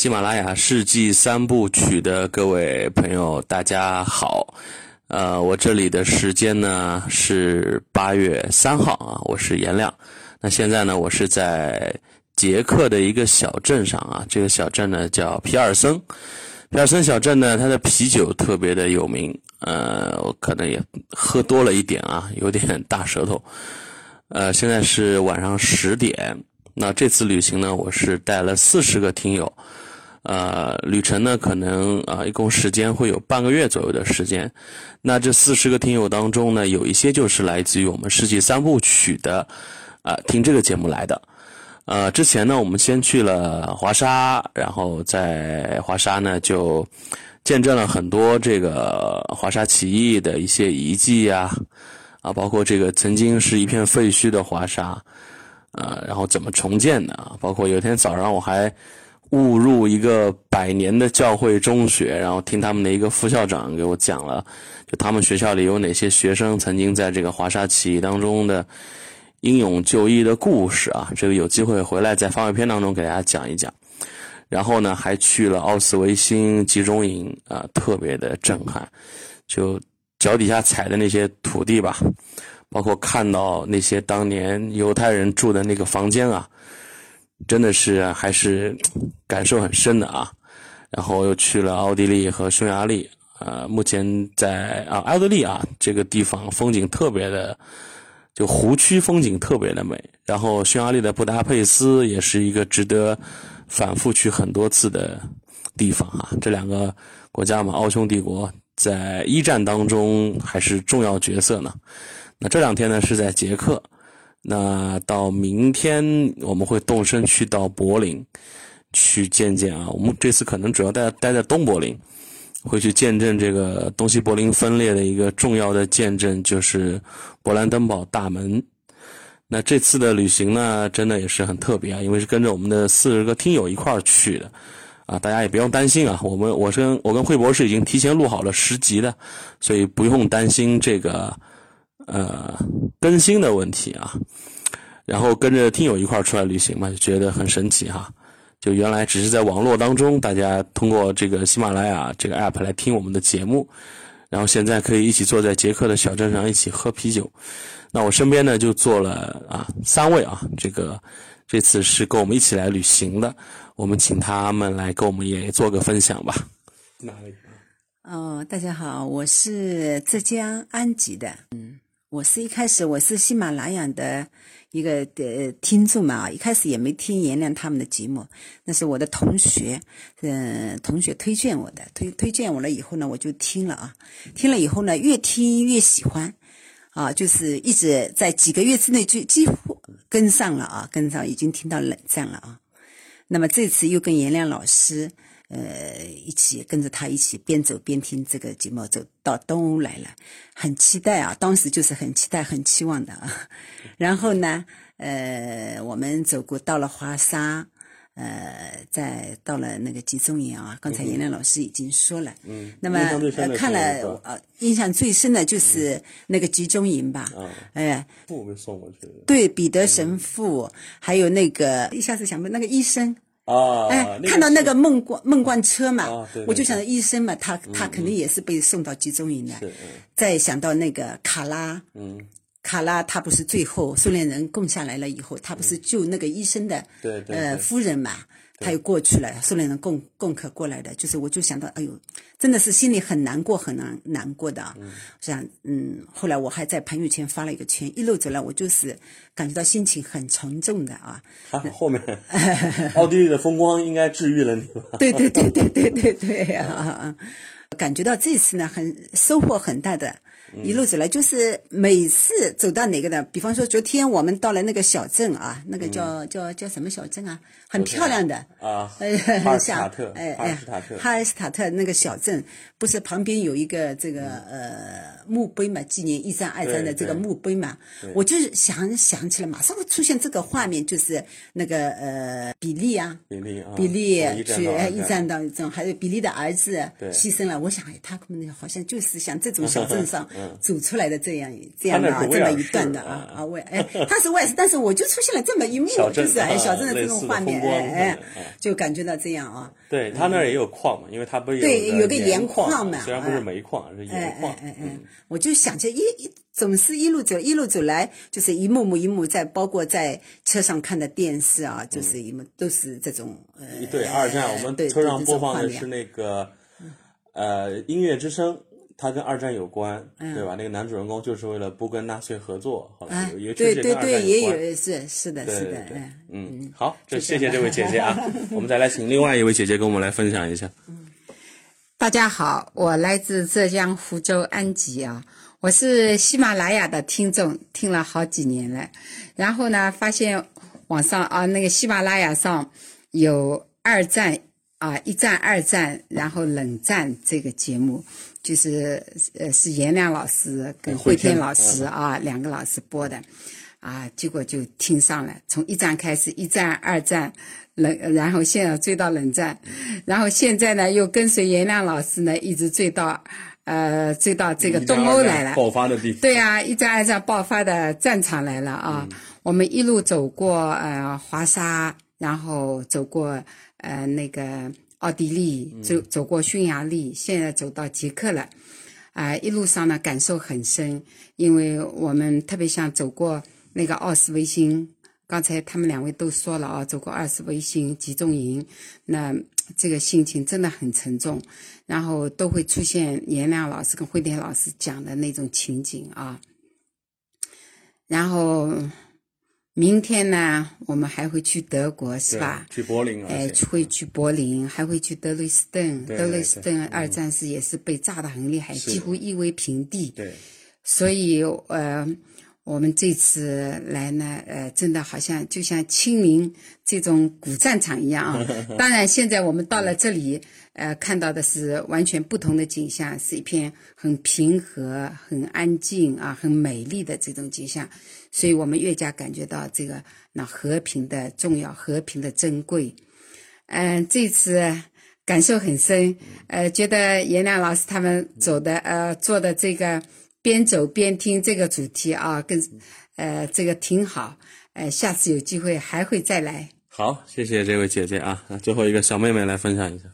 喜马拉雅世纪三部曲的各位朋友，大家好。呃，我这里的时间呢是八月三号啊，我是颜亮。那现在呢，我是在捷克的一个小镇上啊，这个小镇呢叫皮尔森。皮尔森小镇呢，它的啤酒特别的有名。呃，我可能也喝多了一点啊，有点大舌头。呃，现在是晚上十点。那这次旅行呢，我是带了四十个听友。呃，旅程呢，可能啊，一共时间会有半个月左右的时间。那这四十个听友当中呢，有一些就是来自于我们世纪三部曲的，啊，听这个节目来的。呃，之前呢，我们先去了华沙，然后在华沙呢，就见证了很多这个华沙起义的一些遗迹呀，啊，包括这个曾经是一片废墟的华沙，呃，然后怎么重建的啊，包括有一天早上我还。误入一个百年的教会中学，然后听他们的一个副校长给我讲了，就他们学校里有哪些学生曾经在这个华沙起义当中的英勇就义的故事啊。这个有机会回来在番外篇当中给大家讲一讲。然后呢，还去了奥斯维辛集中营啊，特别的震撼，就脚底下踩的那些土地吧，包括看到那些当年犹太人住的那个房间啊。真的是还是感受很深的啊，然后又去了奥地利和匈牙利，呃，目前在啊奥地利啊这个地方风景特别的，就湖区风景特别的美，然后匈牙利的布达佩斯也是一个值得反复去很多次的地方啊，这两个国家嘛，奥匈帝国在一战当中还是重要角色呢，那这两天呢是在捷克。那到明天我们会动身去到柏林，去见见啊。我们这次可能主要待待在东柏林，会去见证这个东西柏林分裂的一个重要的见证，就是勃兰登堡大门。那这次的旅行呢，真的也是很特别啊，因为是跟着我们的四十个听友一块儿去的啊。大家也不用担心啊，我们我跟我跟惠博士已经提前录好了十集的，所以不用担心这个。呃，更新的问题啊，然后跟着听友一块儿出来旅行嘛，就觉得很神奇哈。就原来只是在网络当中，大家通过这个喜马拉雅这个 app 来听我们的节目，然后现在可以一起坐在捷克的小镇上一起喝啤酒。那我身边呢就坐了啊三位啊，这个这次是跟我们一起来旅行的，我们请他们来跟我们也做个分享吧。哪里？哦，大家好，我是浙江安吉的，嗯。我是一开始我是喜马拉雅的一个的听众嘛啊，一开始也没听颜亮他们的节目，那是我的同学，嗯，同学推荐我的，推推荐我了以后呢，我就听了啊，听了以后呢，越听越喜欢，啊，就是一直在几个月之内就几乎跟上了啊，跟上已经听到冷战了啊，那么这次又跟颜亮老师。呃，一起跟着他一起边走边听这个节目，走到东欧来了，很期待啊！当时就是很期待、很期望的啊。然后呢，呃，我们走过到了华沙，呃，再到了那个集中营啊。刚才颜亮老师已经说了，嗯，那么看了呃，印象最深的就是那个集中营吧，啊，哎，父被送过去对，彼得神父，还有那个一下子想不那个医生。啊，哎，看到那个孟冠孟冠车嘛，我就想到医生嘛，他他肯定也是被送到集中营的。再想到那个卡拉，嗯，卡拉他不是最后苏联人攻下来了以后，他不是救那个医生的呃夫人嘛。他又过去了，苏联人共共可过来的，就是我就想到，哎呦，真的是心里很难过，很难难过的啊。想，嗯，后来我还在朋友圈发了一个圈，一路走来，我就是感觉到心情很沉重的啊。还好后面，奥地利的风光应该治愈了你吧？对对对对对对对啊！感觉到这次呢，很收获很大的。一路走来，就是每次走到哪个的，比方说昨天我们到了那个小镇啊，那个叫叫叫什么小镇啊，很漂亮的。啊，哈尔斯塔特，哎哎，哈尔斯塔特。那个小镇，不是旁边有一个这个呃墓碑嘛，纪念一战二战的这个墓碑嘛，我就想想起来，马上会出现这个画面，就是那个呃比利啊，比利啊比利去一战当中，还有比利的儿子牺牲了，我想哎，他可能好像就是像这种小镇上。组出来的这样这样的啊这么一段的啊啊威哎他是威尔士，但是我就出现了这么一幕，就是哎小镇的这种画面哎哎，就感觉到这样啊。对他那儿也有矿嘛，因为他不是对有个盐矿嘛，虽然不是煤矿，是盐矿。哎哎哎，我就想着一一总是一路走一路走来，就是一幕幕一幕，在包括在车上看的电视啊，就是一幕都是这种呃。对二战，我们车上播放的是那个呃音乐之声。他跟二战有关，对吧？那个男主人公就是为了不跟纳粹合作，好像有也确实跟二战有关。对对对，也有是是的，是的，嗯，好，就谢谢这位姐姐啊。我们再来请另外一位姐姐跟我们来分享一下。大家好，我来自浙江湖州安吉啊，我是喜马拉雅的听众，听了好几年了。然后呢，发现网上啊，那个喜马拉雅上有二战啊，一战、二战，然后冷战这个节目。就是呃，是颜亮老师跟慧天老师啊，两个老师播的，啊，结果就听上了。从一战开始，一战、二战，冷，然后现在追到冷战，然后现在呢，又跟随颜亮老师呢，一直追到，呃，追到这个东欧来了。爆发的地方。对啊，一战、二战爆发的战场来了啊！我们一路走过呃华沙，然后走过呃那个。奥地利走走过匈牙利，现在走到捷克了，啊，一路上呢感受很深，因为我们特别像走过那个奥斯维辛，刚才他们两位都说了啊，走过奥斯维辛集中营，那这个心情真的很沉重，然后都会出现颜亮老师跟慧田老师讲的那种情景啊，然后。明天呢，我们还会去德国，是吧？去柏林啊！哎，会去柏林，还会去德累斯顿。德累斯顿二战时也是被炸得很厉害，几乎夷为平地。对。所以，呃，我们这次来呢，呃，真的好像就像清明这种古战场一样啊。当然，现在我们到了这里，呃，看到的是完全不同的景象，是一片很平和、很安静啊、很美丽的这种景象。所以我们越加感觉到这个那和平的重要，和平的珍贵。嗯，这次感受很深。呃，觉得颜亮老师他们走的呃做的这个边走边听这个主题啊，跟呃这个挺好。呃，下次有机会还会再来。好，谢谢这位姐姐啊。最后一个小妹妹来分享一下。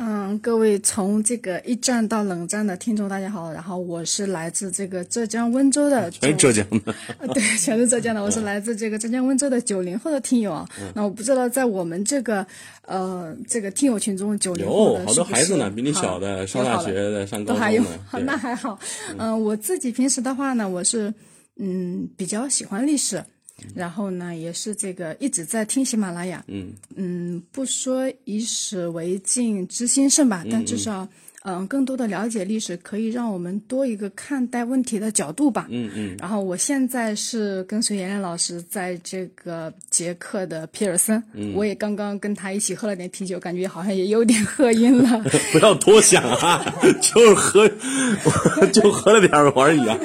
嗯，各位从这个一战到冷战的听众，大家好。然后我是来自这个浙江温州的，全是浙江的，对，全是浙江的。我是来自这个浙江温州的九零后的听友啊。那我不知道在我们这个呃这个听友群中，九零后的好多孩子呢，比你小的，上大学的，上高中的，还有，那还好。嗯，我自己平时的话呢，我是嗯比较喜欢历史。然后呢，也是这个一直在听喜马拉雅。嗯嗯，不说以史为镜，知兴盛吧，但至少。嗯，更多的了解历史可以让我们多一个看待问题的角度吧。嗯嗯。然后我现在是跟随妍妍老师在这个捷克的皮尔森，我也刚刚跟他一起喝了点啤酒，感觉好像也有点喝晕了。不要多想啊，就是喝，就喝了点而已啊。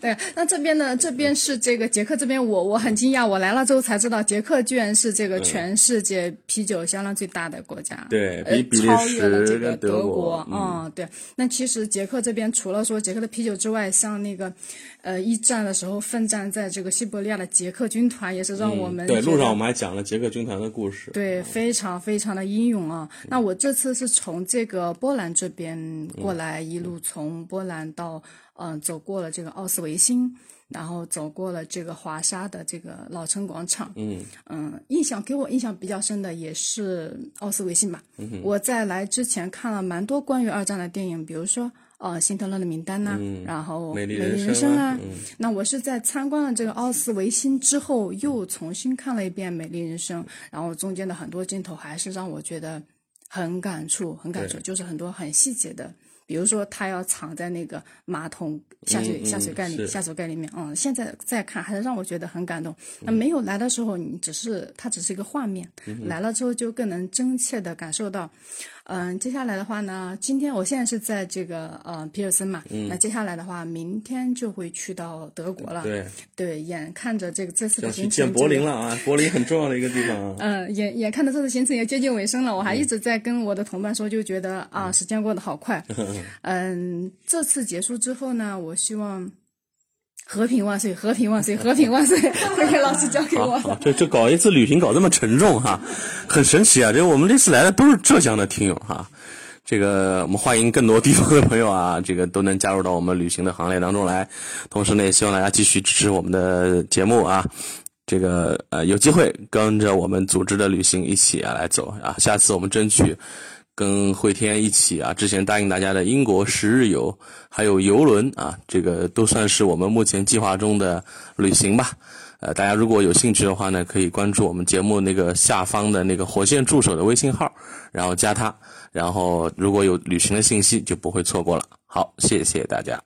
对，那这边呢？这边是这个捷克这边，我我很惊讶，我来了之后才知道，捷克居然是这个全世界啤酒销量最大的国家。对，比比利时跟德国，嗯。嗯，对。那其实捷克这边除了说捷克的啤酒之外，像那个，呃，一战的时候奋战在这个西伯利亚的捷克军团，也是让我们对路上我们还讲了捷克军团的故事。对，非常非常的英勇啊。那我这次是从这个波兰这边过来，一路从波兰到嗯，走过了这个奥斯维辛。然后走过了这个华沙的这个老城广场，嗯嗯，印象给我印象比较深的也是奥斯维辛吧。我在来之前看了蛮多关于二战的电影，比如说呃《辛德勒的名单》呐，然后《美丽人生》啊。那我是在参观了这个奥斯维辛之后，又重新看了一遍《美丽人生》，然后中间的很多镜头还是让我觉得很感触，很感触，就是很多很细节的。比如说，他要藏在那个马桶下水下水盖里下水盖里面，嗯，现在再看还是让我觉得很感动。那没有来的时候，你只是它只是一个画面，来了之后就更能真切的感受到，嗯，接下来的话呢，今天我现在是在这个呃皮尔森嘛，那接下来的话，明天就会去到德国了。对对，眼看着这个这次的行程，见柏林了啊，柏林很重要的一个地方。嗯，眼眼看着这次行程也接近尾声了，我还一直在跟我的同伴说，就觉得啊，时间过得好快。嗯，这次结束之后呢，我希望。和平万岁！和平万岁！和平万岁！给老师交给我。这这搞一次旅行搞这么沉重哈，很神奇啊！这我们这次来的都是浙江的听友哈，这个我们欢迎更多地方的朋友啊，这个都能加入到我们旅行的行列当中来。同时呢，也希望大家继续支持我们的节目啊，这个呃有机会跟着我们组织的旅行一起啊来走啊，下次我们争取。跟惠天一起啊，之前答应大家的英国十日游，还有游轮啊，这个都算是我们目前计划中的旅行吧。呃，大家如果有兴趣的话呢，可以关注我们节目那个下方的那个火线助手的微信号，然后加他，然后如果有旅行的信息就不会错过了。好，谢谢大家。